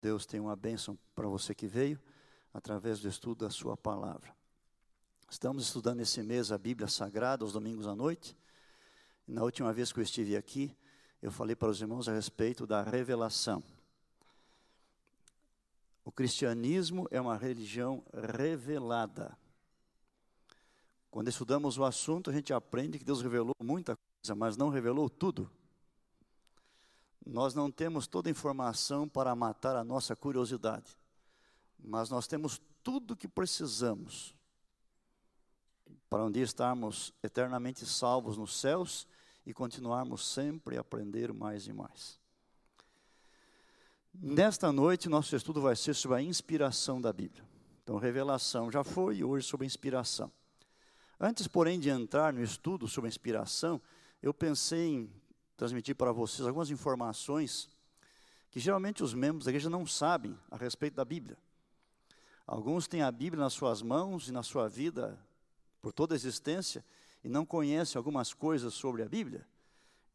Deus tem uma bênção para você que veio através do estudo da Sua palavra. Estamos estudando esse mês a Bíblia Sagrada, aos domingos à noite. Na última vez que eu estive aqui, eu falei para os irmãos a respeito da revelação. O cristianismo é uma religião revelada. Quando estudamos o assunto, a gente aprende que Deus revelou muita coisa, mas não revelou tudo. Nós não temos toda a informação para matar a nossa curiosidade, mas nós temos tudo o que precisamos para um dia estarmos eternamente salvos nos céus e continuarmos sempre a aprender mais e mais. Nesta noite, nosso estudo vai ser sobre a inspiração da Bíblia. Então, revelação já foi e hoje sobre inspiração. Antes, porém, de entrar no estudo sobre inspiração, eu pensei em transmitir para vocês algumas informações que geralmente os membros da igreja não sabem a respeito da Bíblia. Alguns têm a Bíblia nas suas mãos e na sua vida por toda a existência e não conhecem algumas coisas sobre a Bíblia.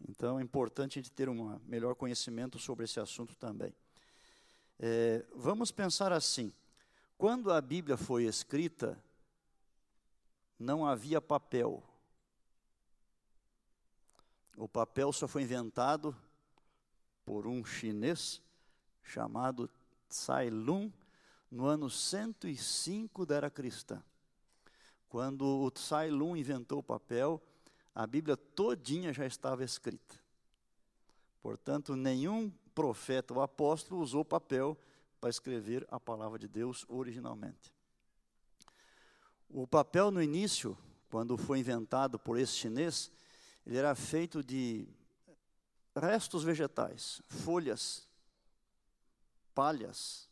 Então é importante a gente ter um melhor conhecimento sobre esse assunto também. É, vamos pensar assim: quando a Bíblia foi escrita, não havia papel. O papel só foi inventado por um chinês chamado Tsai Lun no ano 105 da era cristã. Quando o Tsai Lun inventou o papel, a Bíblia todinha já estava escrita. Portanto, nenhum profeta ou apóstolo usou papel para escrever a palavra de Deus originalmente. O papel no início, quando foi inventado por esse chinês, ele era feito de restos vegetais, folhas, palhas,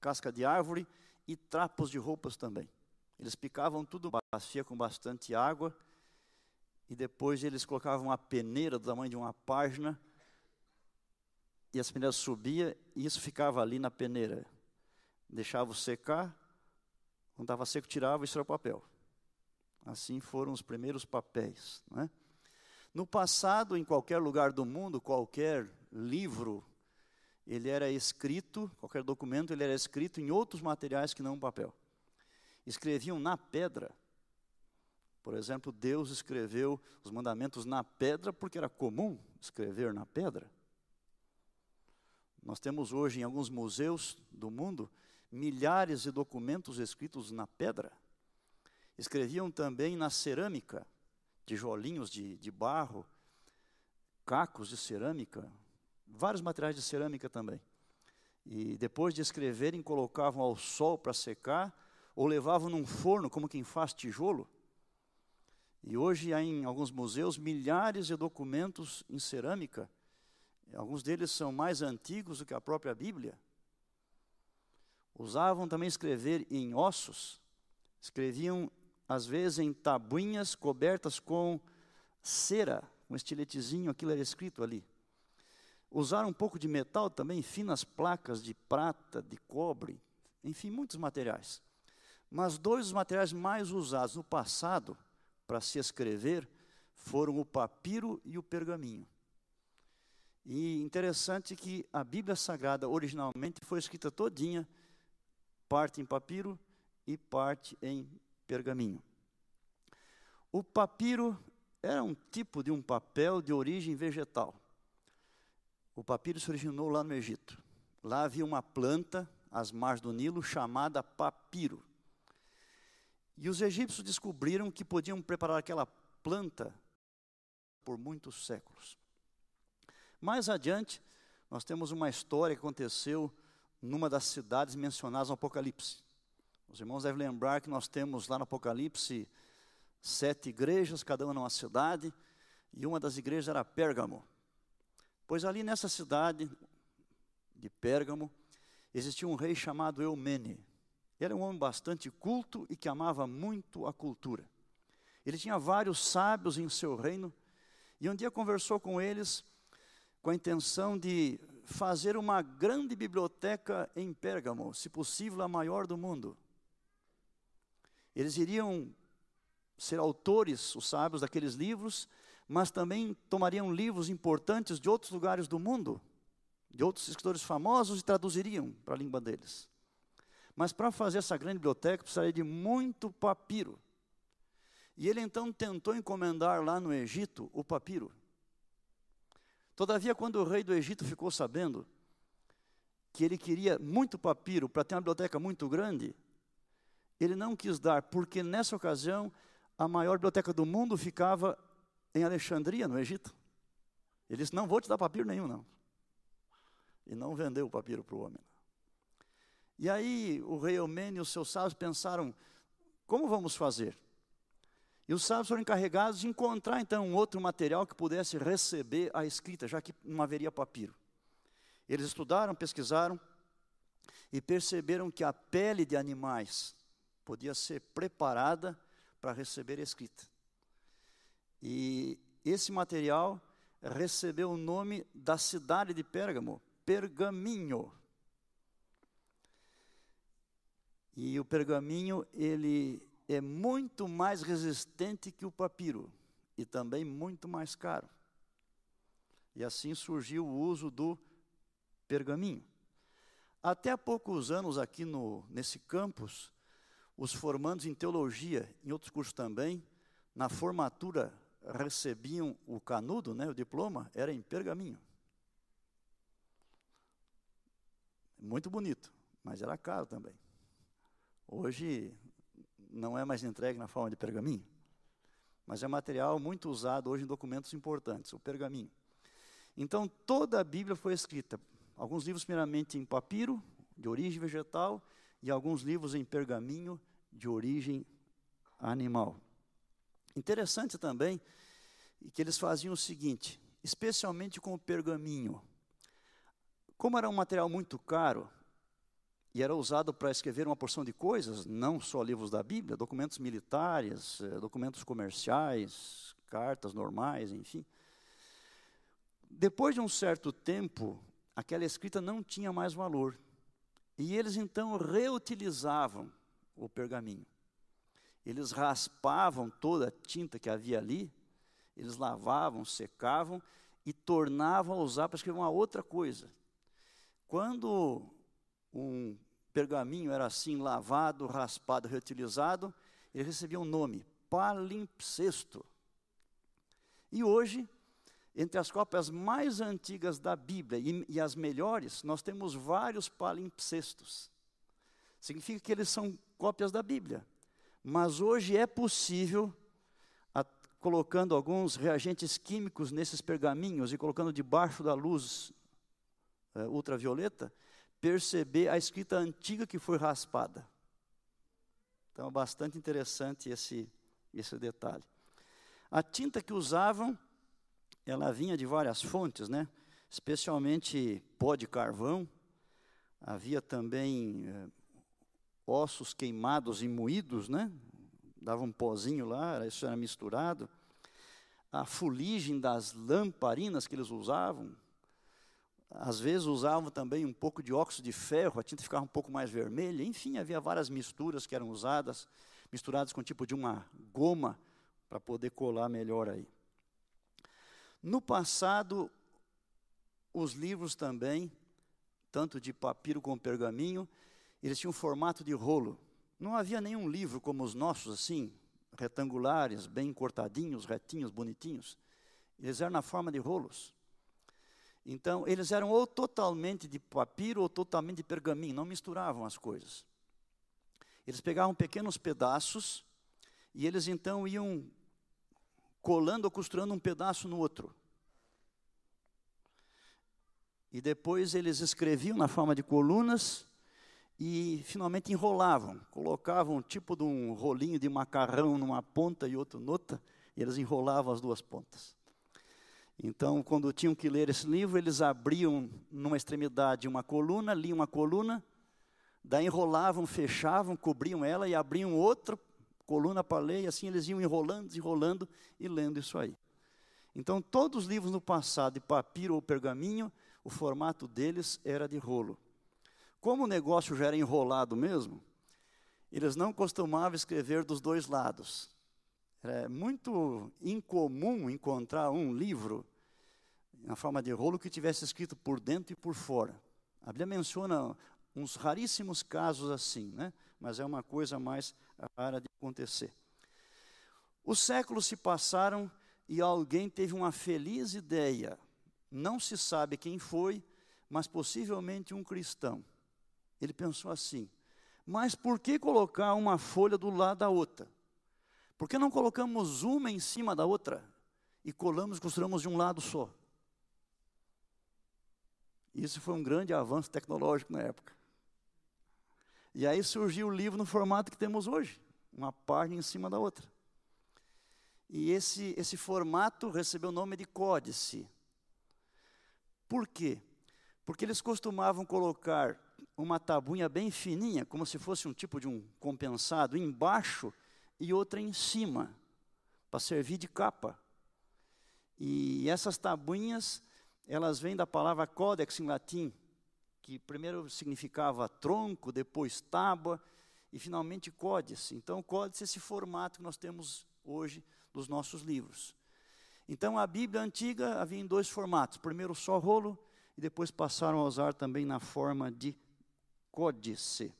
casca de árvore e trapos de roupas também. Eles picavam tudo bacia com bastante água e depois eles colocavam uma peneira do tamanho de uma página e as peneiras subia e isso ficava ali na peneira. Deixava secar, quando estava seco tirava e isso era o papel. Assim foram os primeiros papéis. Não é? No passado, em qualquer lugar do mundo, qualquer livro, ele era escrito, qualquer documento, ele era escrito em outros materiais que não papel. Escreviam na pedra. Por exemplo, Deus escreveu os mandamentos na pedra porque era comum escrever na pedra. Nós temos hoje em alguns museus do mundo milhares de documentos escritos na pedra. Escreviam também na cerâmica tijolinhos de, de barro, cacos de cerâmica, vários materiais de cerâmica também. E depois de escreverem, colocavam ao sol para secar, ou levavam num forno, como quem faz tijolo. E hoje há em alguns museus milhares de documentos em cerâmica. Alguns deles são mais antigos do que a própria Bíblia. Usavam também escrever em ossos. Escreviam às vezes em tabuinhas cobertas com cera, um estiletezinho, aquilo era escrito ali. Usaram um pouco de metal também, finas placas de prata, de cobre, enfim, muitos materiais. Mas dois dos materiais mais usados no passado para se escrever foram o papiro e o pergaminho. E interessante que a Bíblia Sagrada originalmente foi escrita todinha, parte em papiro e parte em pergaminho. O papiro era um tipo de um papel de origem vegetal. O papiro se originou lá no Egito. Lá havia uma planta, às margens do Nilo, chamada papiro. E os egípcios descobriram que podiam preparar aquela planta por muitos séculos. Mais adiante, nós temos uma história que aconteceu numa das cidades mencionadas no Apocalipse. Os irmãos devem lembrar que nós temos lá no Apocalipse sete igrejas, cada uma numa cidade, e uma das igrejas era Pérgamo. Pois ali nessa cidade de Pérgamo, existia um rei chamado Eumene. Ele era um homem bastante culto e que amava muito a cultura. Ele tinha vários sábios em seu reino, e um dia conversou com eles com a intenção de fazer uma grande biblioteca em Pérgamo, se possível a maior do mundo. Eles iriam ser autores, os sábios, daqueles livros, mas também tomariam livros importantes de outros lugares do mundo, de outros escritores famosos e traduziriam para a língua deles. Mas para fazer essa grande biblioteca precisaria de muito papiro. E ele então tentou encomendar lá no Egito o papiro. Todavia, quando o rei do Egito ficou sabendo que ele queria muito papiro para ter uma biblioteca muito grande, ele não quis dar, porque nessa ocasião a maior biblioteca do mundo ficava em Alexandria, no Egito. Ele disse: Não vou te dar papiro nenhum, não. E não vendeu o papiro para o homem. E aí o rei Eumene e os seus sábios pensaram: como vamos fazer? E os sábios foram encarregados de encontrar então um outro material que pudesse receber a escrita, já que não haveria papiro. Eles estudaram, pesquisaram e perceberam que a pele de animais podia ser preparada para receber escrita. E esse material recebeu o nome da cidade de Pérgamo, Pergaminho. E o pergaminho, ele é muito mais resistente que o papiro e também muito mais caro. E assim surgiu o uso do pergaminho. Até há poucos anos aqui no, nesse campus, os formandos em teologia, em outros cursos também, na formatura recebiam o canudo, né, o diploma, era em pergaminho. Muito bonito, mas era caro também. Hoje não é mais entregue na forma de pergaminho, mas é material muito usado hoje em documentos importantes, o pergaminho. Então, toda a Bíblia foi escrita, alguns livros primeiramente em papiro, de origem vegetal, e alguns livros em pergaminho, de origem animal. Interessante também que eles faziam o seguinte, especialmente com o pergaminho. Como era um material muito caro, e era usado para escrever uma porção de coisas, não só livros da Bíblia, documentos militares, eh, documentos comerciais, cartas normais, enfim. Depois de um certo tempo, aquela escrita não tinha mais valor. E eles então reutilizavam o pergaminho. Eles raspavam toda a tinta que havia ali, eles lavavam, secavam e tornavam a usar para escrever uma outra coisa. Quando um pergaminho era assim lavado, raspado, reutilizado, ele recebia um nome, palimpsesto. E hoje, entre as cópias mais antigas da Bíblia e, e as melhores, nós temos vários palimpsestos. Significa que eles são cópias da Bíblia. Mas hoje é possível, a, colocando alguns reagentes químicos nesses pergaminhos e colocando debaixo da luz é, ultravioleta, perceber a escrita antiga que foi raspada. Então, é bastante interessante esse, esse detalhe. A tinta que usavam, ela vinha de várias fontes, né? especialmente pó de carvão. Havia também eh, ossos queimados e moídos, né? dava um pozinho lá, isso era misturado. A fuligem das lamparinas que eles usavam, às vezes usavam também um pouco de óxido de ferro, a tinta ficava um pouco mais vermelha. Enfim, havia várias misturas que eram usadas, misturadas com tipo de uma goma para poder colar melhor aí. No passado, os livros também, tanto de papiro como pergaminho, eles tinham formato de rolo. Não havia nenhum livro como os nossos, assim, retangulares, bem cortadinhos, retinhos, bonitinhos. Eles eram na forma de rolos. Então, eles eram ou totalmente de papiro ou totalmente de pergaminho, não misturavam as coisas. Eles pegavam pequenos pedaços e eles então iam colando ou costurando um pedaço no outro. E depois eles escreviam na forma de colunas e finalmente enrolavam, colocavam tipo de um rolinho de macarrão numa ponta e outro noutra, e eles enrolavam as duas pontas. Então, quando tinham que ler esse livro, eles abriam numa extremidade uma coluna, liam uma coluna, daí enrolavam, fechavam, cobriam ela e abriam outra coluna para ler, e assim eles iam enrolando, enrolando e lendo isso aí. Então, todos os livros no passado, de papiro ou pergaminho, o formato deles era de rolo. Como o negócio já era enrolado mesmo, eles não costumavam escrever dos dois lados. É muito incomum encontrar um livro na forma de rolo que tivesse escrito por dentro e por fora. A Bíblia menciona uns raríssimos casos assim, né? Mas é uma coisa mais rara de acontecer. Os séculos se passaram e alguém teve uma feliz ideia. Não se sabe quem foi, mas possivelmente um cristão. Ele pensou assim: mas por que colocar uma folha do lado da outra? Por que não colocamos uma em cima da outra e colamos e costuramos de um lado só? Isso foi um grande avanço tecnológico na época. E aí surgiu o livro no formato que temos hoje, uma página em cima da outra. E esse, esse formato recebeu o nome de códice. Por quê? Porque eles costumavam colocar uma tabuinha bem fininha, como se fosse um tipo de um compensado, embaixo e outra em cima, para servir de capa. E essas tabuinhas, elas vêm da palavra códex em latim, que primeiro significava tronco, depois tábua e finalmente códice. Então, códice é esse formato que nós temos hoje dos nossos livros. Então, a Bíblia antiga havia em dois formatos: primeiro só rolo e depois passaram a usar também na forma de códice.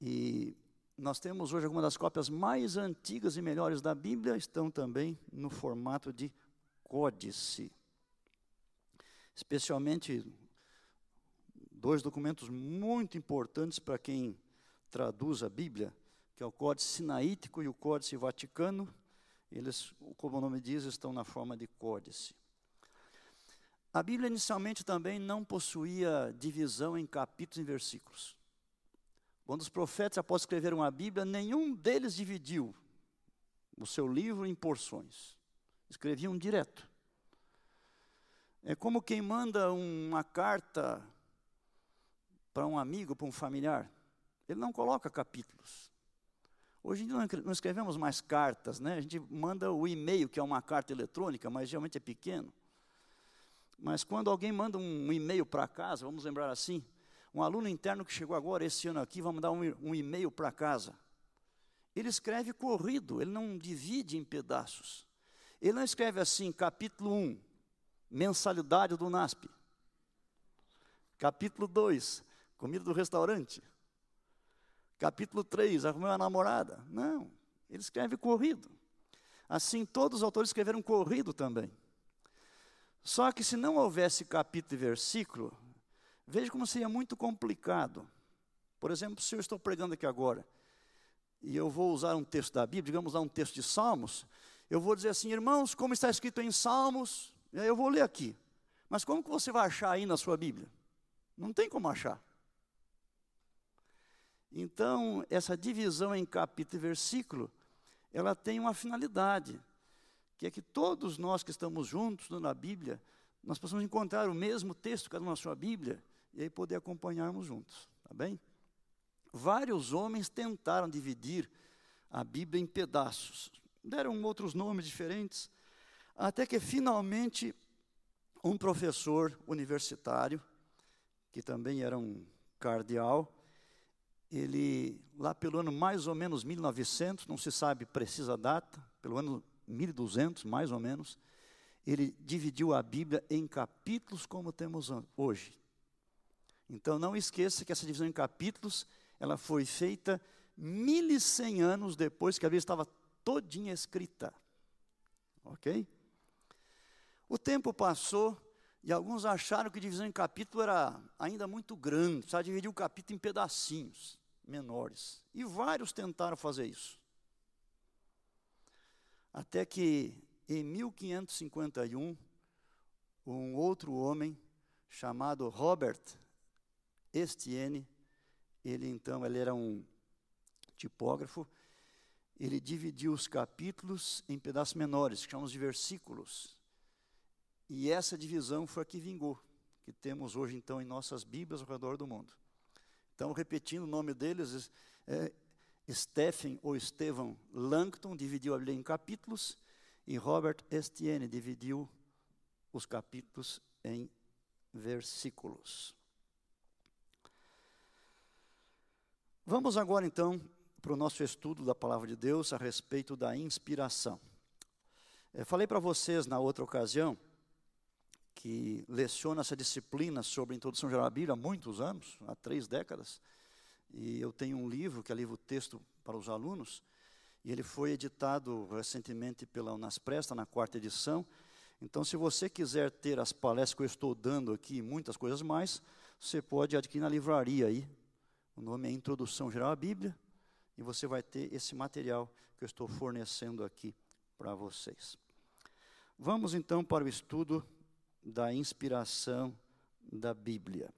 E nós temos hoje algumas das cópias mais antigas e melhores da Bíblia, estão também no formato de códice. Especialmente dois documentos muito importantes para quem traduz a Bíblia, que é o Códice Sinaítico e o Códice Vaticano. Eles, como o nome diz, estão na forma de códice. A Bíblia inicialmente também não possuía divisão em capítulos e versículos. Quando os profetas, após escreveram a Bíblia, nenhum deles dividiu o seu livro em porções. Escreviam direto. É como quem manda uma carta para um amigo, para um familiar. Ele não coloca capítulos. Hoje em dia não escrevemos mais cartas, né? A gente manda o e-mail, que é uma carta eletrônica, mas geralmente é pequeno. Mas quando alguém manda um e-mail para casa, vamos lembrar assim, um aluno interno que chegou agora esse ano aqui, vai mandar um, um e-mail para casa. Ele escreve corrido, ele não divide em pedaços. Ele não escreve assim, capítulo 1, mensalidade do NASP. Capítulo 2, comida do restaurante. Capítulo 3, arrumei uma namorada. Não, ele escreve corrido. Assim, todos os autores escreveram corrido também. Só que se não houvesse capítulo e versículo, veja como seria muito complicado. Por exemplo, se eu estou pregando aqui agora, e eu vou usar um texto da Bíblia, digamos lá um texto de Salmos, eu vou dizer assim, irmãos, como está escrito em Salmos, eu vou ler aqui. Mas como que você vai achar aí na sua Bíblia? Não tem como achar. Então, essa divisão em capítulo e versículo, ela tem uma finalidade, que é que todos nós que estamos juntos na Bíblia, nós possamos encontrar o mesmo texto, cada um na sua Bíblia, e aí poder acompanharmos juntos, tá bem? Vários homens tentaram dividir a Bíblia em pedaços, deram outros nomes diferentes, até que finalmente um professor universitário, que também era um cardeal, ele, lá pelo ano mais ou menos 1900, não se sabe precisa data, pelo ano 1200, mais ou menos, ele dividiu a Bíblia em capítulos como temos hoje. Então não esqueça que essa divisão em capítulos, ela foi feita 1100 anos depois que a Bíblia estava todinha escrita. OK? O tempo passou e alguns acharam que divisão em capítulo era ainda muito grande, precisava dividir o capítulo em pedacinhos menores. E vários tentaram fazer isso. Até que em 1551, um outro homem chamado Robert Estienne, ele então ele era um tipógrafo, ele dividiu os capítulos em pedaços menores, que chamamos de versículos. E essa divisão foi a que vingou, que temos hoje então em nossas Bíblias ao redor do mundo. Então, repetindo o nome deles, é, Stephen ou Stephen Langton dividiu a Bíblia em capítulos e Robert Estienne dividiu os capítulos em versículos. Vamos agora então para o nosso estudo da palavra de Deus a respeito da inspiração. É, falei para vocês na outra ocasião que leciono essa disciplina sobre introdução geral à Bíblia há muitos anos, há três décadas. E eu tenho um livro, que é livro texto para os alunos, e ele foi editado recentemente pela Unaspresta, na quarta edição. Então, se você quiser ter as palestras que eu estou dando aqui, muitas coisas mais, você pode adquirir na livraria aí. O nome é Introdução Geral à Bíblia, e você vai ter esse material que eu estou fornecendo aqui para vocês. Vamos então para o estudo da inspiração da Bíblia.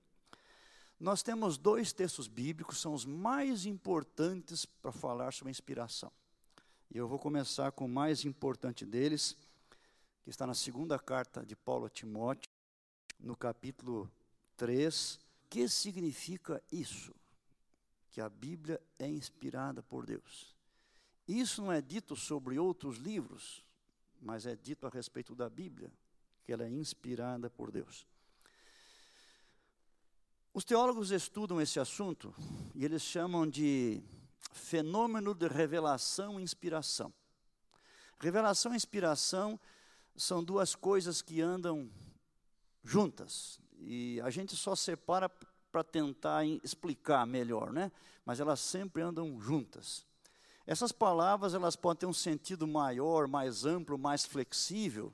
Nós temos dois textos bíblicos, são os mais importantes para falar sobre a inspiração. E eu vou começar com o mais importante deles, que está na segunda carta de Paulo a Timóteo, no capítulo 3. O que significa isso? Que a Bíblia é inspirada por Deus. Isso não é dito sobre outros livros, mas é dito a respeito da Bíblia, que ela é inspirada por Deus. Os teólogos estudam esse assunto e eles chamam de fenômeno de revelação e inspiração. Revelação e inspiração são duas coisas que andam juntas. E a gente só separa para tentar explicar melhor, né? Mas elas sempre andam juntas. Essas palavras, elas podem ter um sentido maior, mais amplo, mais flexível.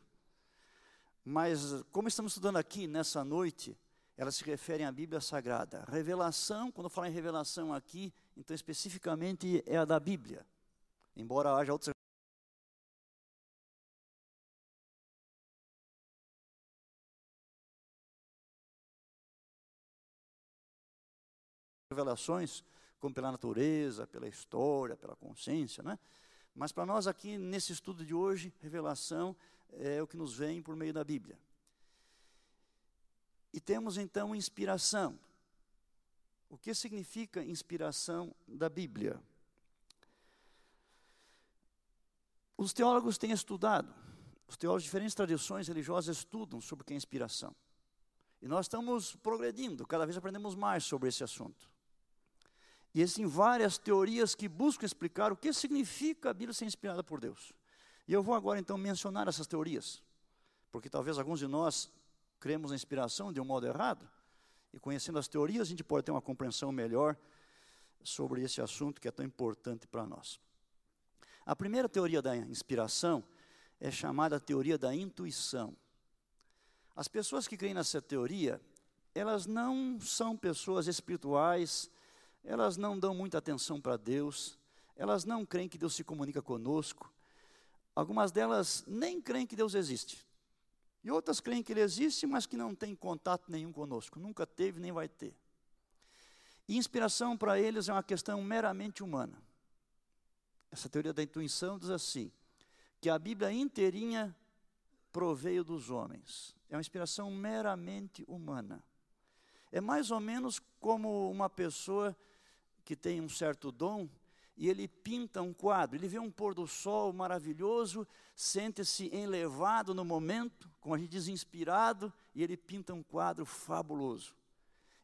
Mas como estamos estudando aqui nessa noite, elas se referem à Bíblia Sagrada. Revelação, quando falo em revelação aqui, então especificamente é a da Bíblia. Embora haja outras revelações, como pela natureza, pela história, pela consciência, né? Mas para nós aqui, nesse estudo de hoje, revelação é o que nos vem por meio da Bíblia. E temos então inspiração. O que significa inspiração da Bíblia? Os teólogos têm estudado, os teólogos de diferentes tradições religiosas estudam sobre o que é inspiração. E nós estamos progredindo, cada vez aprendemos mais sobre esse assunto. E existem várias teorias que buscam explicar o que significa a Bíblia ser inspirada por Deus. E eu vou agora então mencionar essas teorias, porque talvez alguns de nós cremos na inspiração de um modo errado, e conhecendo as teorias, a gente pode ter uma compreensão melhor sobre esse assunto que é tão importante para nós. A primeira teoria da inspiração é chamada teoria da intuição. As pessoas que creem nessa teoria, elas não são pessoas espirituais, elas não dão muita atenção para Deus, elas não creem que Deus se comunica conosco, algumas delas nem creem que Deus existe. E outras creem que ele existe, mas que não tem contato nenhum conosco, nunca teve nem vai ter. E inspiração para eles é uma questão meramente humana. Essa teoria da intuição diz assim: que a Bíblia inteirinha proveio dos homens. É uma inspiração meramente humana. É mais ou menos como uma pessoa que tem um certo dom e ele pinta um quadro. Ele vê um pôr do sol maravilhoso, sente-se elevado no momento, como a gente diz, inspirado, e ele pinta um quadro fabuloso.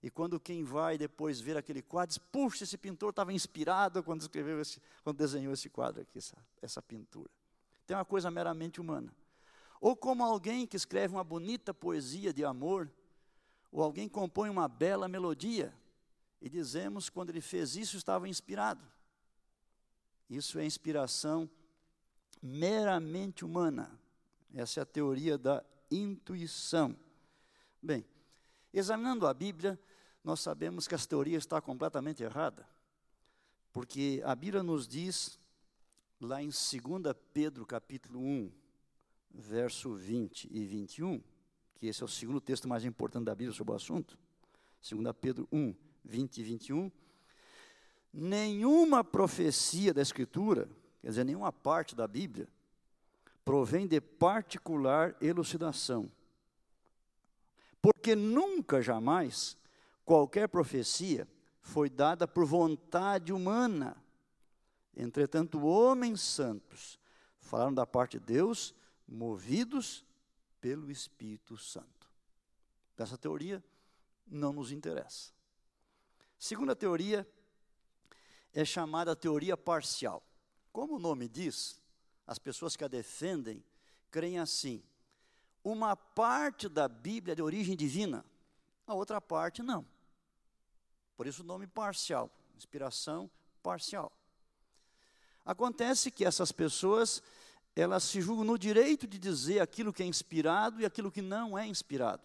E quando quem vai depois ver aquele quadro, diz, puxa, esse pintor estava inspirado quando escreveu esse, quando desenhou esse quadro aqui, essa, essa pintura. Tem uma coisa meramente humana. Ou como alguém que escreve uma bonita poesia de amor, ou alguém compõe uma bela melodia, e dizemos quando ele fez isso estava inspirado. Isso é inspiração meramente humana. Essa é a teoria da intuição. Bem, examinando a Bíblia, nós sabemos que essa teoria está completamente errada. Porque a Bíblia nos diz, lá em 2 Pedro capítulo 1, verso 20 e 21, que esse é o segundo texto mais importante da Bíblia sobre o assunto, 2 Pedro 1, 20 e 21, nenhuma profecia da Escritura, quer dizer, nenhuma parte da Bíblia, provém de particular elucidação. Porque nunca, jamais, qualquer profecia foi dada por vontade humana. Entretanto, homens santos falaram da parte de Deus, movidos pelo Espírito Santo. Essa teoria não nos interessa. Segunda teoria é chamada teoria parcial. Como o nome diz, as pessoas que a defendem creem assim: uma parte da Bíblia é de origem divina, a outra parte não. Por isso o nome parcial, inspiração parcial. Acontece que essas pessoas, elas se julgam no direito de dizer aquilo que é inspirado e aquilo que não é inspirado.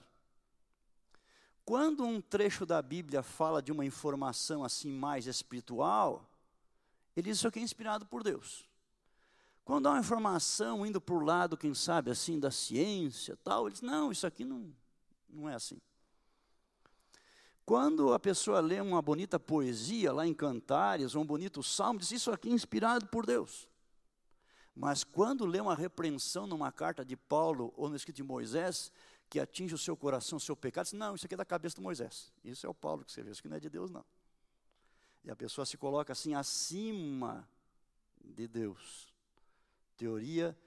Quando um trecho da Bíblia fala de uma informação assim mais espiritual, ele diz isso aqui é inspirado por Deus. Quando há uma informação indo para o lado, quem sabe, assim, da ciência, tal, ele diz, não, isso aqui não, não é assim. Quando a pessoa lê uma bonita poesia lá em Cantares, ou um bonito salmo, diz, isso aqui é inspirado por Deus. Mas quando lê uma repreensão numa carta de Paulo ou no escrito de Moisés, que atinge o seu coração, o seu pecado, diz, não, isso aqui é da cabeça de Moisés. Isso é o Paulo que você vê, isso aqui não é de Deus, não. E a pessoa se coloca assim acima de Deus teoria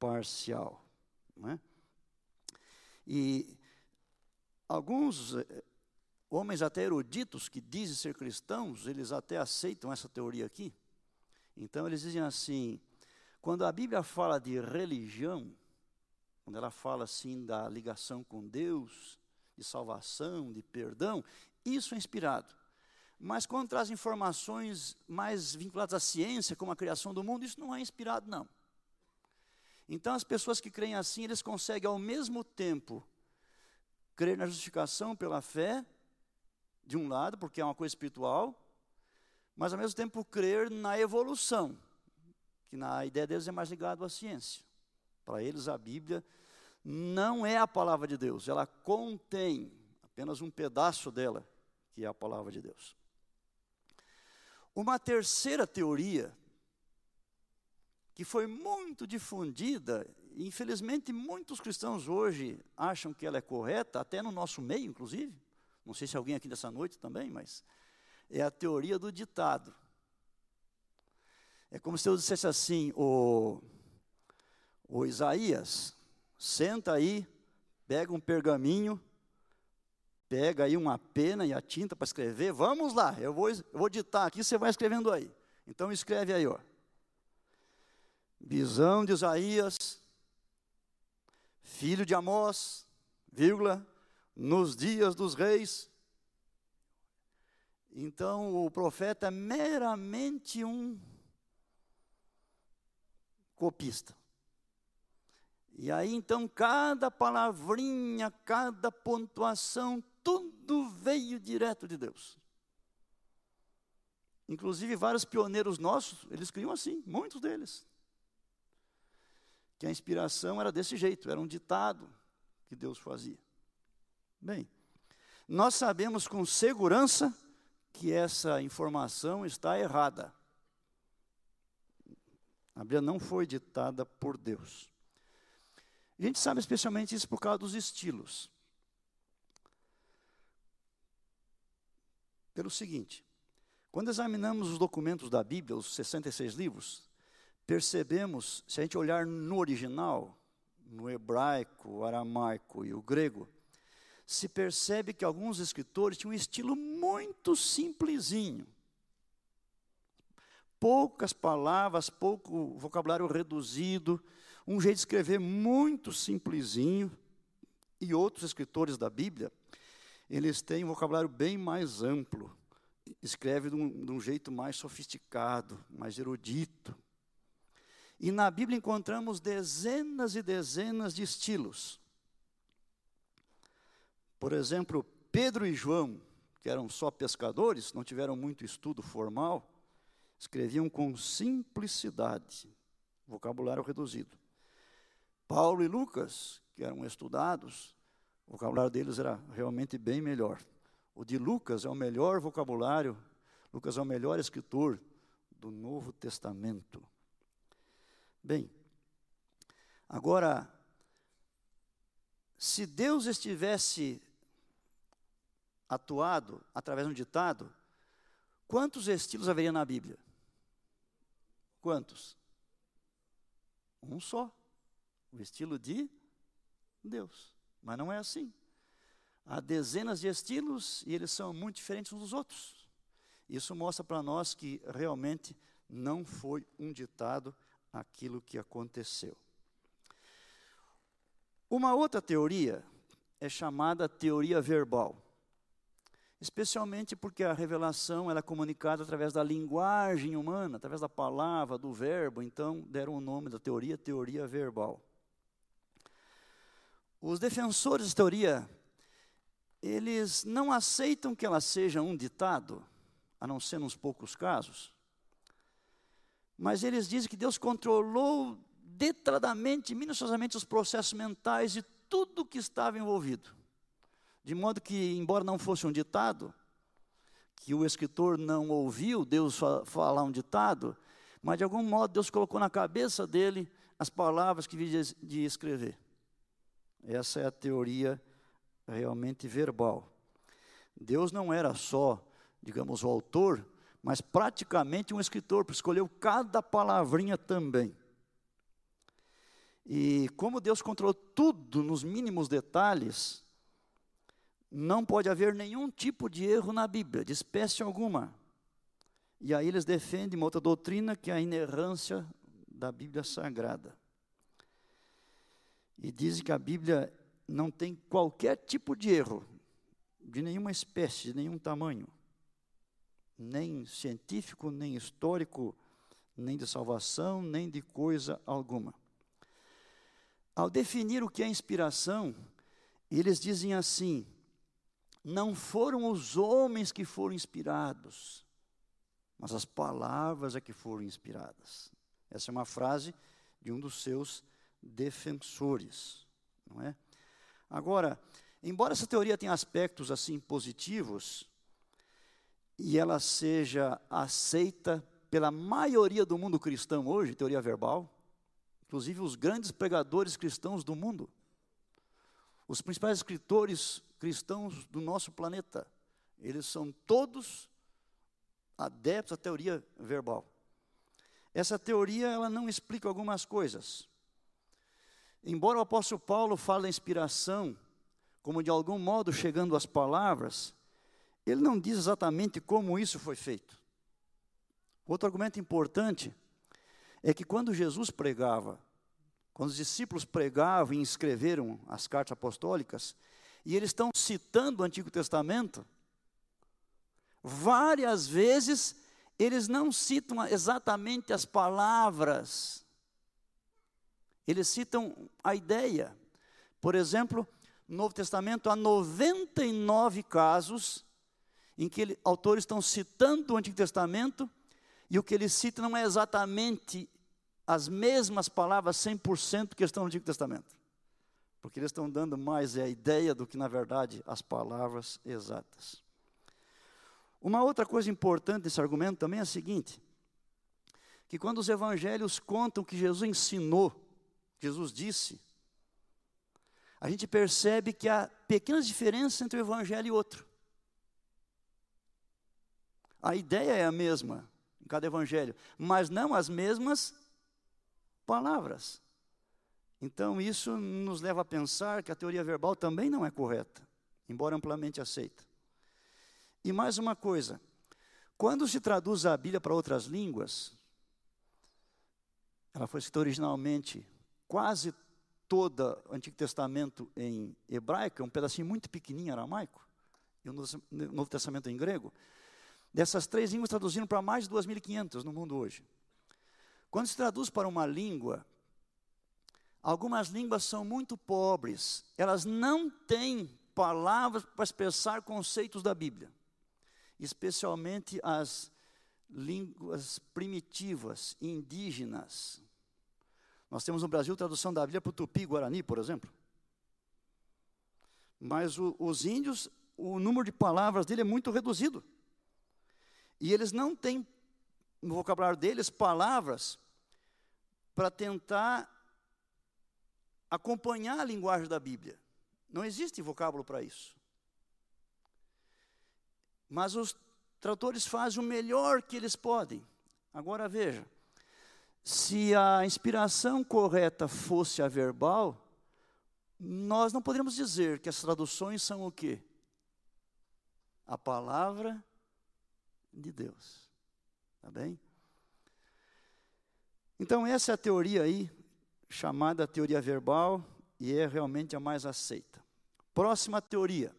parcial. Não é? E alguns eh, homens até eruditos que dizem ser cristãos, eles até aceitam essa teoria aqui. Então eles dizem assim: quando a Bíblia fala de religião, quando ela fala assim da ligação com Deus, de salvação, de perdão, isso é inspirado. Mas quando traz informações mais vinculadas à ciência, como a criação do mundo, isso não é inspirado, não. Então, as pessoas que creem assim, eles conseguem ao mesmo tempo crer na justificação pela fé, de um lado, porque é uma coisa espiritual, mas ao mesmo tempo crer na evolução, que na ideia deles é mais ligado à ciência. Para eles, a Bíblia não é a palavra de Deus, ela contém apenas um pedaço dela, que é a palavra de Deus. Uma terceira teoria, que foi muito difundida, infelizmente muitos cristãos hoje acham que ela é correta, até no nosso meio, inclusive. Não sei se alguém aqui dessa noite também, mas é a teoria do ditado. É como se eu dissesse assim: o, o Isaías, senta aí, pega um pergaminho pega aí uma pena e a tinta para escrever, vamos lá, eu vou, eu vou ditar aqui, você vai escrevendo aí. Então escreve aí, ó. Visão de Isaías, filho de Amós, vírgula, nos dias dos reis. Então o profeta é meramente um copista. E aí então cada palavrinha, cada pontuação, tudo veio direto de Deus. Inclusive, vários pioneiros nossos, eles criam assim, muitos deles. Que a inspiração era desse jeito, era um ditado que Deus fazia. Bem, nós sabemos com segurança que essa informação está errada. A Bíblia não foi ditada por Deus. A gente sabe especialmente isso por causa dos estilos. pelo seguinte: quando examinamos os documentos da Bíblia, os 66 livros, percebemos, se a gente olhar no original, no hebraico, o aramaico e o grego, se percebe que alguns escritores tinham um estilo muito simplesinho. Poucas palavras, pouco vocabulário reduzido, um jeito de escrever muito simplesinho. E outros escritores da Bíblia eles têm um vocabulário bem mais amplo, escreve de um, de um jeito mais sofisticado, mais erudito. E na Bíblia encontramos dezenas e dezenas de estilos. Por exemplo, Pedro e João, que eram só pescadores, não tiveram muito estudo formal, escreviam com simplicidade, vocabulário reduzido. Paulo e Lucas, que eram estudados, o vocabulário deles era realmente bem melhor. O de Lucas é o melhor vocabulário, Lucas é o melhor escritor do Novo Testamento. Bem, agora, se Deus estivesse atuado através de um ditado, quantos estilos haveria na Bíblia? Quantos? Um só. O estilo de Deus. Mas não é assim. Há dezenas de estilos e eles são muito diferentes uns dos outros. Isso mostra para nós que realmente não foi um ditado aquilo que aconteceu. Uma outra teoria é chamada teoria verbal, especialmente porque a revelação era é comunicada através da linguagem humana, através da palavra, do verbo, então deram o nome da teoria teoria verbal. Os defensores de teoria, eles não aceitam que ela seja um ditado, a não ser nos poucos casos, mas eles dizem que Deus controlou detalhadamente, minuciosamente os processos mentais de tudo que estava envolvido. De modo que, embora não fosse um ditado, que o escritor não ouviu Deus falar um ditado, mas de algum modo Deus colocou na cabeça dele as palavras que havia de escrever. Essa é a teoria realmente verbal. Deus não era só, digamos, o autor, mas praticamente um escritor, porque escolheu cada palavrinha também. E como Deus controlou tudo nos mínimos detalhes, não pode haver nenhum tipo de erro na Bíblia, de espécie alguma. E aí eles defendem uma outra doutrina que é a inerrância da Bíblia Sagrada. E dizem que a Bíblia não tem qualquer tipo de erro, de nenhuma espécie, de nenhum tamanho, nem científico, nem histórico, nem de salvação, nem de coisa alguma. Ao definir o que é inspiração, eles dizem assim: não foram os homens que foram inspirados, mas as palavras é que foram inspiradas. Essa é uma frase de um dos seus defensores, não é? Agora, embora essa teoria tenha aspectos assim positivos e ela seja aceita pela maioria do mundo cristão hoje, teoria verbal, inclusive os grandes pregadores cristãos do mundo, os principais escritores cristãos do nosso planeta, eles são todos adeptos à teoria verbal. Essa teoria ela não explica algumas coisas. Embora o apóstolo Paulo fale da inspiração, como de algum modo chegando às palavras, ele não diz exatamente como isso foi feito. Outro argumento importante é que quando Jesus pregava, quando os discípulos pregavam e escreveram as cartas apostólicas, e eles estão citando o Antigo Testamento, várias vezes eles não citam exatamente as palavras, eles citam a ideia. Por exemplo, no Novo Testamento há 99 casos em que ele, autores estão citando o Antigo Testamento e o que ele cita não é exatamente as mesmas palavras 100% que estão no Antigo Testamento. Porque eles estão dando mais a ideia do que, na verdade, as palavras exatas. Uma outra coisa importante desse argumento também é a seguinte: que quando os evangelhos contam que Jesus ensinou, Jesus disse, a gente percebe que há pequenas diferenças entre o evangelho e outro. A ideia é a mesma em cada evangelho, mas não as mesmas palavras. Então, isso nos leva a pensar que a teoria verbal também não é correta, embora amplamente aceita. E mais uma coisa: quando se traduz a Bíblia para outras línguas, ela foi escrita originalmente quase toda o Antigo Testamento em hebraico, um pedacinho muito pequenininho aramaico, e o Novo Testamento em grego. Dessas três línguas traduziram para mais de 2.500 no mundo hoje. Quando se traduz para uma língua, algumas línguas são muito pobres, elas não têm palavras para expressar conceitos da Bíblia, especialmente as línguas primitivas, indígenas. Nós temos no Brasil tradução da Bíblia para o tupi-guarani, por exemplo. Mas o, os índios, o número de palavras dele é muito reduzido. E eles não têm no vocabulário deles palavras para tentar acompanhar a linguagem da Bíblia. Não existe vocábulo para isso. Mas os tradutores fazem o melhor que eles podem. Agora veja, se a inspiração correta fosse a verbal, nós não poderíamos dizer que as traduções são o quê? A palavra de Deus. Tá bem? Então, essa é a teoria aí, chamada teoria verbal. e é realmente a mais aceita. Próxima teoria,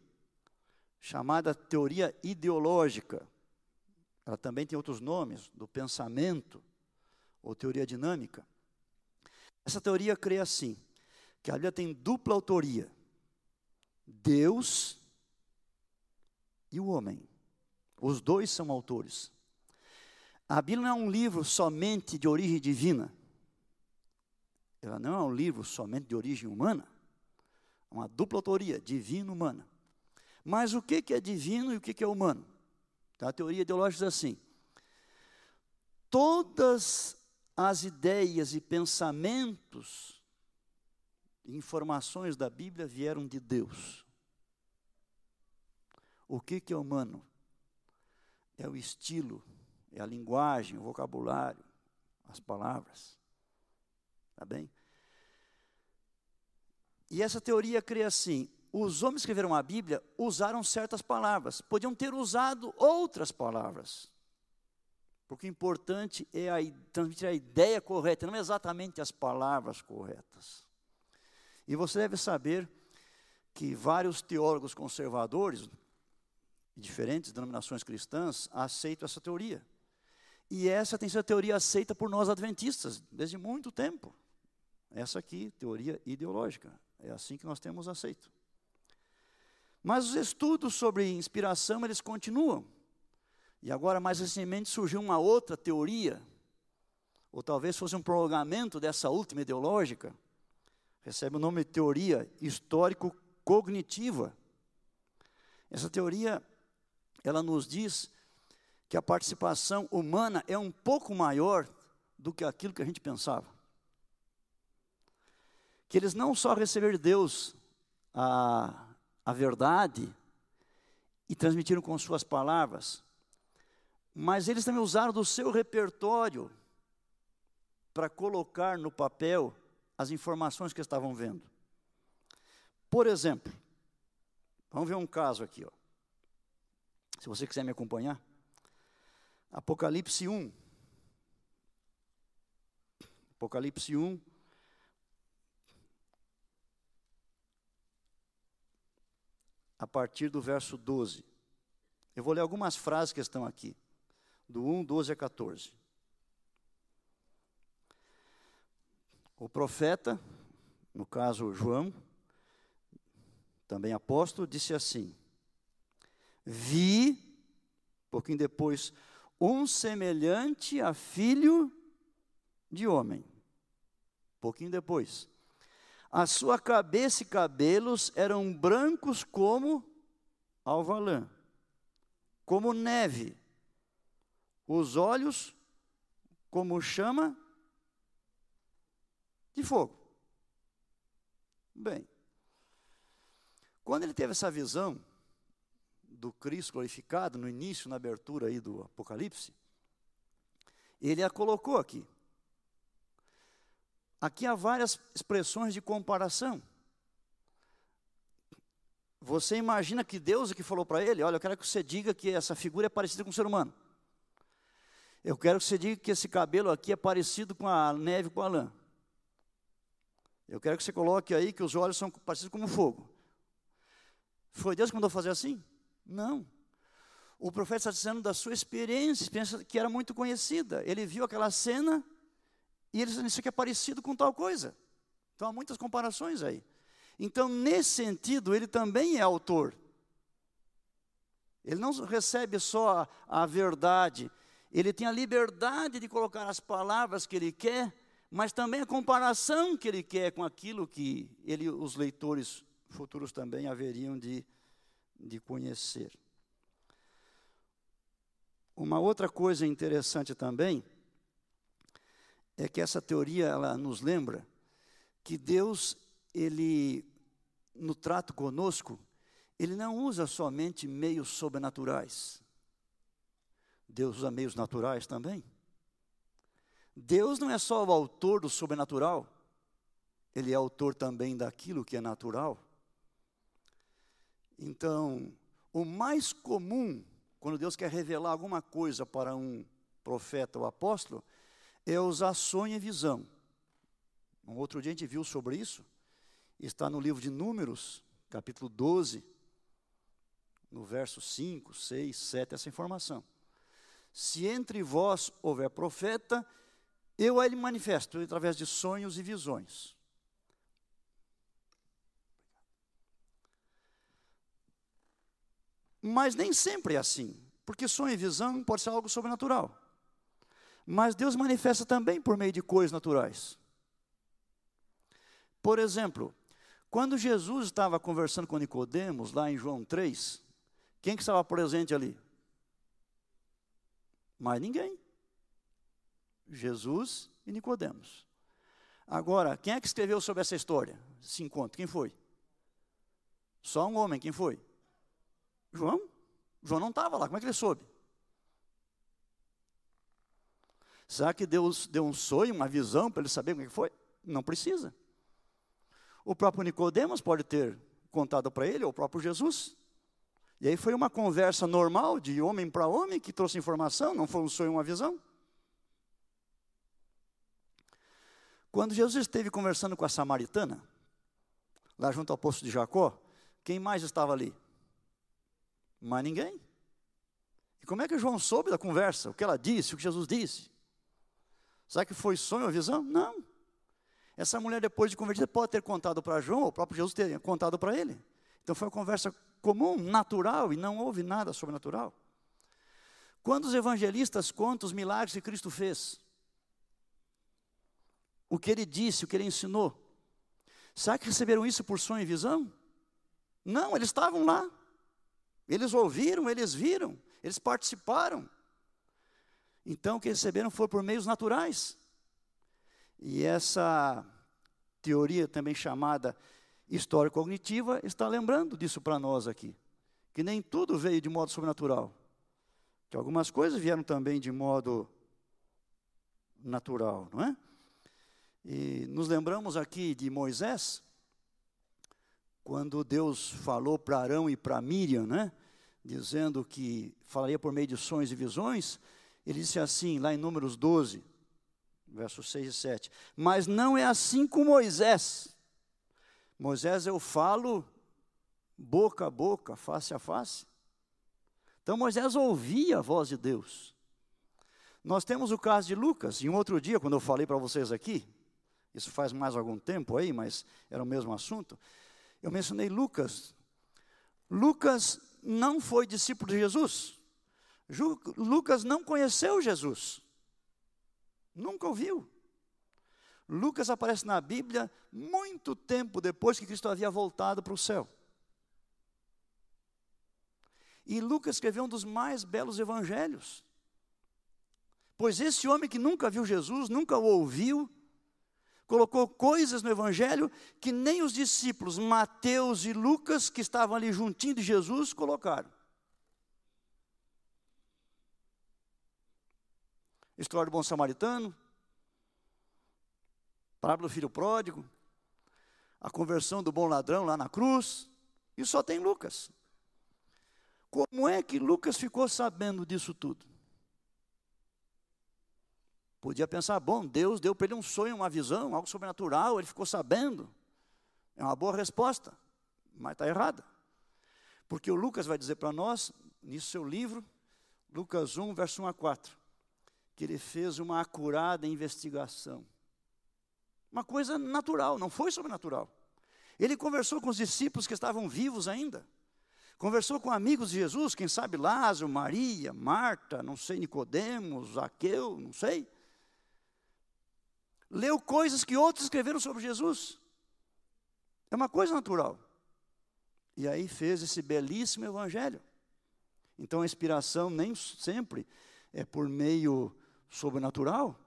chamada teoria ideológica. Ela também tem outros nomes, do pensamento, ou teoria dinâmica. Essa teoria crê assim, que a Bíblia tem dupla autoria: Deus e o homem. Os dois são autores. A Bíblia não é um livro somente de origem divina. Ela não é um livro somente de origem humana. É uma dupla autoria, divina e humana. Mas o que é divino e o que é humano? Então, a teoria ideológica diz assim: todas as ideias e pensamentos, informações da Bíblia vieram de Deus. O que é humano? É o estilo é a linguagem, o vocabulário, as palavras. Tá bem? E essa teoria crê assim: os homens que escreveram a Bíblia usaram certas palavras, podiam ter usado outras palavras. Porque o importante é a, transmitir a ideia correta, não exatamente as palavras corretas. E você deve saber que vários teólogos conservadores, diferentes denominações cristãs, aceitam essa teoria. E essa tem sido a teoria aceita por nós adventistas desde muito tempo. Essa aqui, teoria ideológica. É assim que nós temos aceito. Mas os estudos sobre inspiração, eles continuam. E agora, mais recentemente, surgiu uma outra teoria, ou talvez fosse um prolongamento dessa última ideológica, recebe o nome de teoria histórico-cognitiva. Essa teoria, ela nos diz que a participação humana é um pouco maior do que aquilo que a gente pensava. Que eles não só receberam de Deus a, a verdade e transmitiram com suas palavras, mas eles também usaram do seu repertório para colocar no papel as informações que estavam vendo. Por exemplo, vamos ver um caso aqui, ó. Se você quiser me acompanhar. Apocalipse 1. Apocalipse 1. A partir do verso 12. Eu vou ler algumas frases que estão aqui. Do 1, 12 a 14. O profeta, no caso João, também apóstolo, disse assim: Vi, pouquinho depois, um semelhante a filho de homem. Pouquinho depois. A sua cabeça e cabelos eram brancos como alvalã, como neve. Os olhos como chama de fogo. Bem, quando ele teve essa visão, do Cristo glorificado, no início, na abertura aí do Apocalipse, ele a colocou aqui. Aqui há várias expressões de comparação. Você imagina que Deus é que falou para ele: Olha, eu quero que você diga que essa figura é parecida com o ser humano. Eu quero que você diga que esse cabelo aqui é parecido com a neve, com a lã. Eu quero que você coloque aí que os olhos são parecidos com o fogo. Foi Deus que mandou fazer assim? Não. O profeta está dizendo da sua experiência, experiência que era muito conhecida. Ele viu aquela cena e ele disse: aqui é parecido com tal coisa. Então há muitas comparações aí. Então, nesse sentido, ele também é autor. Ele não recebe só a, a verdade, ele tem a liberdade de colocar as palavras que ele quer, mas também a comparação que ele quer com aquilo que ele, os leitores futuros também haveriam de de conhecer. Uma outra coisa interessante também é que essa teoria ela nos lembra que Deus ele no trato conosco ele não usa somente meios sobrenaturais. Deus usa meios naturais também. Deus não é só o autor do sobrenatural, ele é autor também daquilo que é natural. Então, o mais comum, quando Deus quer revelar alguma coisa para um profeta ou apóstolo, é usar sonho e visão. Um outro dia a gente viu sobre isso, Está no livro de Números, capítulo 12, no verso 5, 6, 7, essa informação. Se entre vós houver profeta, eu a ele manifesto através de sonhos e visões. Mas nem sempre é assim, porque sonho e visão pode ser algo sobrenatural. Mas Deus manifesta também por meio de coisas naturais. Por exemplo, quando Jesus estava conversando com Nicodemos, lá em João 3, quem que estava presente ali? Mais ninguém. Jesus e Nicodemos. Agora, quem é que escreveu sobre essa história? Se encontra, quem foi? Só um homem, quem foi? João. João não estava lá, como é que ele soube? Será que Deus deu um sonho, uma visão para ele saber como é que foi? Não precisa. O próprio Nicodemos pode ter contado para ele, ou o próprio Jesus. E aí foi uma conversa normal, de homem para homem, que trouxe informação, não foi um sonho, uma visão. Quando Jesus esteve conversando com a samaritana, lá junto ao poço de Jacó, quem mais estava ali? Mais ninguém. E como é que João soube da conversa? O que ela disse, o que Jesus disse? Será que foi sonho ou visão? Não. Essa mulher, depois de convertida, pode ter contado para João, ou o próprio Jesus ter contado para ele. Então foi uma conversa comum, natural, e não houve nada sobrenatural. Quando os evangelistas contam os milagres que Cristo fez, o que ele disse, o que ele ensinou, será que receberam isso por sonho e visão? Não, eles estavam lá. Eles ouviram, eles viram, eles participaram. Então, o que receberam foi por meios naturais. E essa teoria também chamada história cognitiva está lembrando disso para nós aqui. Que nem tudo veio de modo sobrenatural. Que algumas coisas vieram também de modo natural, não é? E nos lembramos aqui de Moisés, quando Deus falou para Arão e para Miriam, né? Dizendo que falaria por meio de sonhos e visões, ele disse assim, lá em Números 12, versos 6 e 7. Mas não é assim com Moisés. Moisés eu falo boca a boca, face a face. Então Moisés ouvia a voz de Deus. Nós temos o caso de Lucas, em um outro dia, quando eu falei para vocês aqui, isso faz mais algum tempo aí, mas era o mesmo assunto. Eu mencionei Lucas. Lucas não foi discípulo de Jesus. Lucas não conheceu Jesus. Nunca ouviu. Lucas aparece na Bíblia muito tempo depois que Cristo havia voltado para o céu. E Lucas escreveu um dos mais belos evangelhos. Pois esse homem que nunca viu Jesus, nunca o ouviu, colocou coisas no Evangelho que nem os discípulos Mateus e Lucas, que estavam ali juntinho de Jesus, colocaram. História do bom samaritano, parábola do filho pródigo, a conversão do bom ladrão lá na cruz, e só tem Lucas. Como é que Lucas ficou sabendo disso tudo? Podia pensar, bom, Deus deu para ele um sonho, uma visão, algo sobrenatural, ele ficou sabendo. É uma boa resposta, mas está errada. Porque o Lucas vai dizer para nós, nisso seu livro, Lucas 1, verso 1 a 4, que ele fez uma acurada investigação. Uma coisa natural, não foi sobrenatural. Ele conversou com os discípulos que estavam vivos ainda. Conversou com amigos de Jesus, quem sabe Lázaro, Maria, Marta, não sei, Nicodemos, Zaqueu, não sei leu coisas que outros escreveram sobre Jesus. É uma coisa natural. E aí fez esse belíssimo evangelho. Então a inspiração nem sempre é por meio sobrenatural.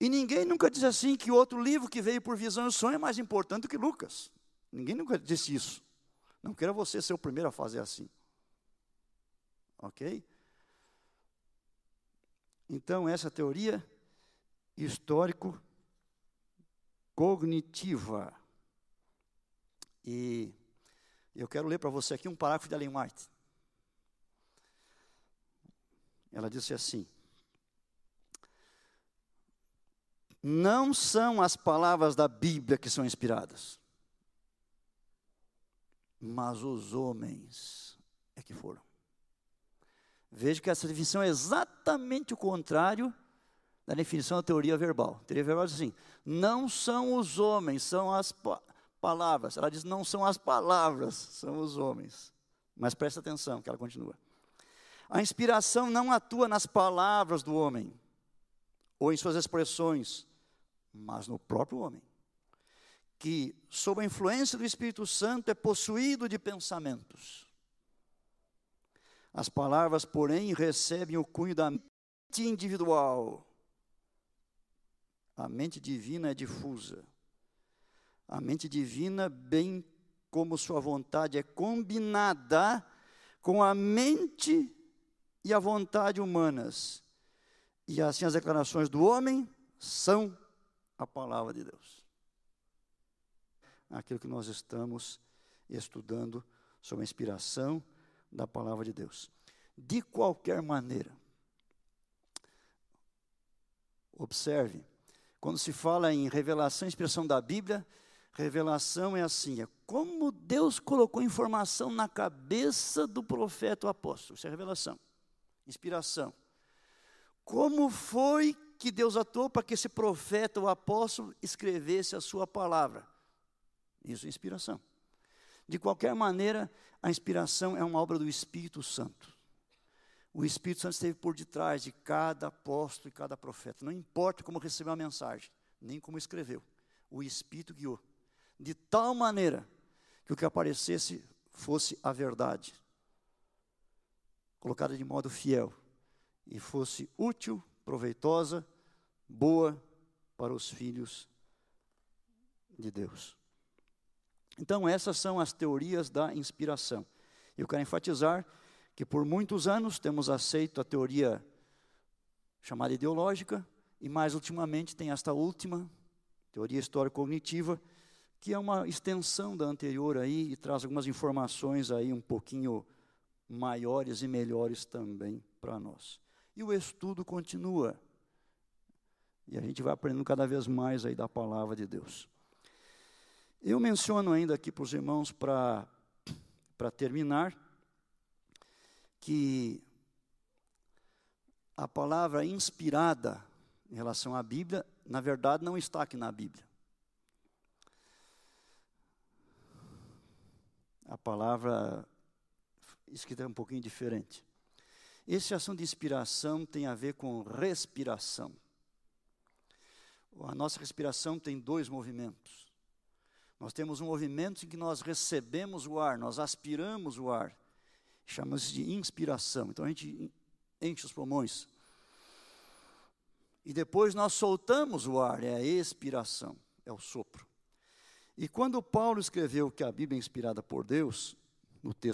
E ninguém nunca diz assim que outro livro que veio por visão e sonho é mais importante do que Lucas. Ninguém nunca disse isso. Não queira você ser o primeiro a fazer assim. Ok? Então, essa teoria histórico cognitiva. E eu quero ler para você aqui um parágrafo de Ellen White. Ela disse assim: Não são as palavras da Bíblia que são inspiradas. mas os homens é que foram. Veja que essa definição é exatamente o contrário da definição da teoria verbal. A teoria verbal diz assim: não são os homens, são as pa palavras. Ela diz: não são as palavras, são os homens. Mas presta atenção, que ela continua. A inspiração não atua nas palavras do homem, ou em suas expressões, mas no próprio homem que, sob a influência do Espírito Santo, é possuído de pensamentos. As palavras, porém, recebem o cunho da mente individual. A mente divina é difusa. A mente divina, bem como sua vontade, é combinada com a mente e a vontade humanas. E assim as declarações do homem são a palavra de Deus aquilo que nós estamos estudando sobre a inspiração da palavra de Deus. De qualquer maneira, observe, quando se fala em revelação e inspiração da Bíblia, revelação é assim, é como Deus colocou informação na cabeça do profeta ou apóstolo, isso é revelação. Inspiração. Como foi que Deus atuou para que esse profeta ou apóstolo escrevesse a sua palavra? Isso é inspiração. De qualquer maneira, a inspiração é uma obra do Espírito Santo. O Espírito Santo esteve por detrás de cada apóstolo e cada profeta. Não importa como recebeu a mensagem, nem como escreveu. O Espírito guiou. De tal maneira que o que aparecesse fosse a verdade, colocada de modo fiel, e fosse útil, proveitosa, boa para os filhos de Deus. Então, essas são as teorias da inspiração. Eu quero enfatizar que por muitos anos temos aceito a teoria chamada ideológica, e mais ultimamente tem esta última, teoria histórico-cognitiva, que é uma extensão da anterior aí e traz algumas informações aí um pouquinho maiores e melhores também para nós. E o estudo continua. E a gente vai aprendendo cada vez mais aí da palavra de Deus. Eu menciono ainda aqui para os irmãos, para terminar, que a palavra inspirada em relação à Bíblia, na verdade, não está aqui na Bíblia. A palavra escrita é um pouquinho diferente. Esse assunto de inspiração tem a ver com respiração. A nossa respiração tem dois movimentos. Nós temos um movimento em que nós recebemos o ar, nós aspiramos o ar. Chamamos de inspiração. Então a gente enche os pulmões. E depois nós soltamos o ar, é a expiração, é o sopro. E quando Paulo escreveu que a Bíblia é inspirada por Deus, no texto